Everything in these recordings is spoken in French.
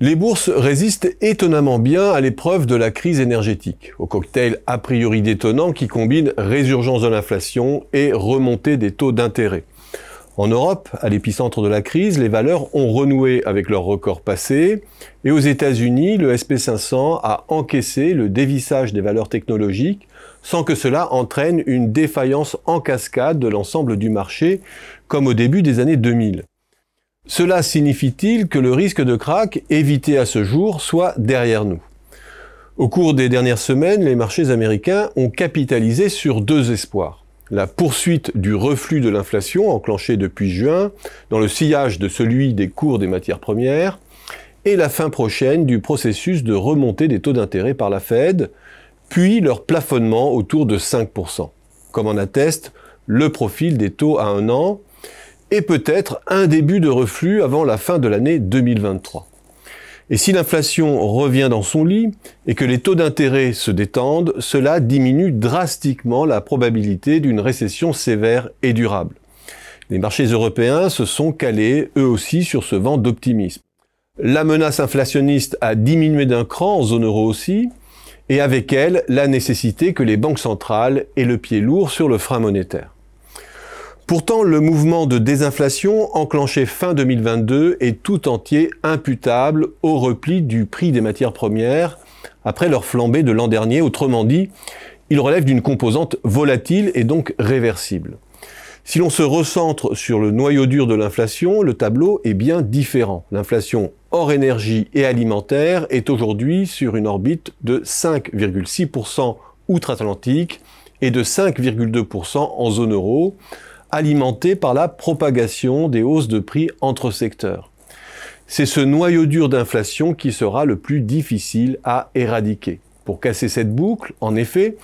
Les bourses résistent étonnamment bien à l'épreuve de la crise énergétique, au cocktail a priori détonnant qui combine résurgence de l'inflation et remontée des taux d'intérêt. En Europe, à l'épicentre de la crise, les valeurs ont renoué avec leurs records passés, et aux États-Unis, le SP500 a encaissé le dévissage des valeurs technologiques sans que cela entraîne une défaillance en cascade de l'ensemble du marché, comme au début des années 2000. Cela signifie-t-il que le risque de krach évité à ce jour soit derrière nous? Au cours des dernières semaines, les marchés américains ont capitalisé sur deux espoirs. La poursuite du reflux de l'inflation enclenché depuis juin, dans le sillage de celui des cours des matières premières, et la fin prochaine du processus de remontée des taux d'intérêt par la Fed, puis leur plafonnement autour de 5%, comme en atteste le profil des taux à un an, et peut-être un début de reflux avant la fin de l'année 2023. Et si l'inflation revient dans son lit et que les taux d'intérêt se détendent, cela diminue drastiquement la probabilité d'une récession sévère et durable. Les marchés européens se sont calés eux aussi sur ce vent d'optimisme. La menace inflationniste a diminué d'un cran en zone euro aussi, et avec elle la nécessité que les banques centrales aient le pied lourd sur le frein monétaire. Pourtant, le mouvement de désinflation enclenché fin 2022 est tout entier imputable au repli du prix des matières premières après leur flambée de l'an dernier. Autrement dit, il relève d'une composante volatile et donc réversible. Si l'on se recentre sur le noyau dur de l'inflation, le tableau est bien différent. L'inflation hors énergie et alimentaire est aujourd'hui sur une orbite de 5,6% outre-Atlantique et de 5,2% en zone euro, alimenté par la propagation des hausses de prix entre secteurs. C'est ce noyau dur d'inflation qui sera le plus difficile à éradiquer. Pour casser cette boucle, en effet,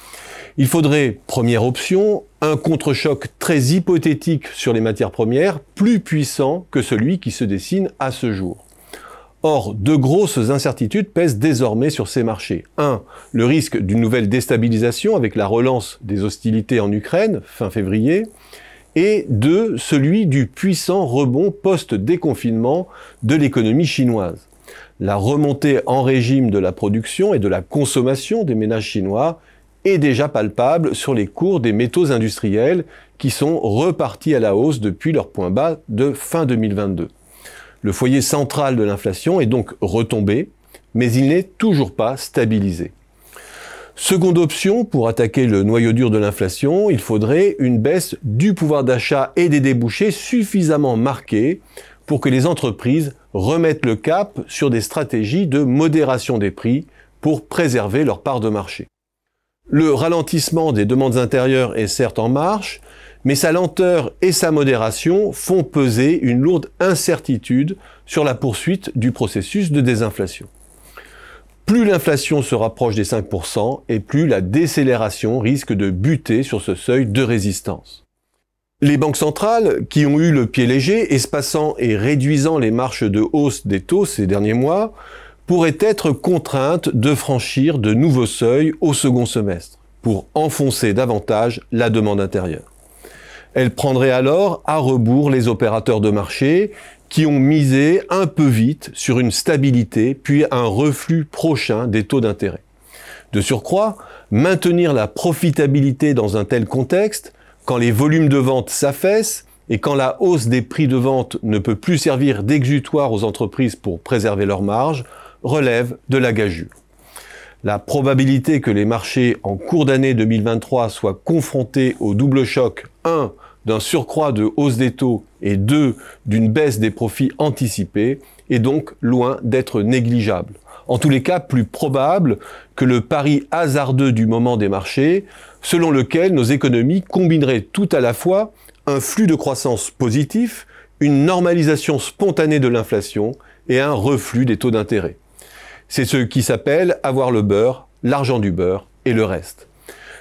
il faudrait, première option, un contre-choc très hypothétique sur les matières premières, plus puissant que celui qui se dessine à ce jour. Or, de grosses incertitudes pèsent désormais sur ces marchés. 1. Le risque d'une nouvelle déstabilisation avec la relance des hostilités en Ukraine, fin février et de celui du puissant rebond post-déconfinement de l'économie chinoise. La remontée en régime de la production et de la consommation des ménages chinois est déjà palpable sur les cours des métaux industriels qui sont repartis à la hausse depuis leur point bas de fin 2022. Le foyer central de l'inflation est donc retombé, mais il n'est toujours pas stabilisé. Seconde option, pour attaquer le noyau dur de l'inflation, il faudrait une baisse du pouvoir d'achat et des débouchés suffisamment marquée pour que les entreprises remettent le cap sur des stratégies de modération des prix pour préserver leur part de marché. Le ralentissement des demandes intérieures est certes en marche, mais sa lenteur et sa modération font peser une lourde incertitude sur la poursuite du processus de désinflation plus l'inflation se rapproche des 5% et plus la décélération risque de buter sur ce seuil de résistance. Les banques centrales, qui ont eu le pied léger, espaçant et réduisant les marches de hausse des taux ces derniers mois, pourraient être contraintes de franchir de nouveaux seuils au second semestre, pour enfoncer davantage la demande intérieure. Elles prendraient alors à rebours les opérateurs de marché qui ont misé un peu vite sur une stabilité puis un reflux prochain des taux d'intérêt. De surcroît, maintenir la profitabilité dans un tel contexte, quand les volumes de vente s'affaissent et quand la hausse des prix de vente ne peut plus servir d'exutoire aux entreprises pour préserver leurs marges, relève de la gageure. La probabilité que les marchés en cours d'année 2023 soient confrontés au double choc 1 d'un surcroît de hausse des taux et deux, d'une baisse des profits anticipés, est donc loin d'être négligeable. En tous les cas, plus probable que le pari hasardeux du moment des marchés, selon lequel nos économies combineraient tout à la fois un flux de croissance positif, une normalisation spontanée de l'inflation et un reflux des taux d'intérêt. C'est ce qui s'appelle avoir le beurre, l'argent du beurre et le reste.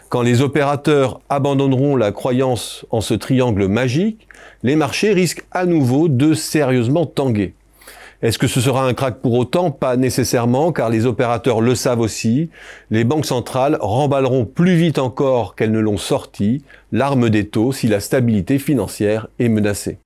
Quand les opérateurs abandonneront la croyance en ce triangle magique, les marchés risquent à nouveau de sérieusement tanguer. Est-ce que ce sera un crack pour autant? Pas nécessairement, car les opérateurs le savent aussi. Les banques centrales remballeront plus vite encore qu'elles ne l'ont sorti l'arme des taux si la stabilité financière est menacée.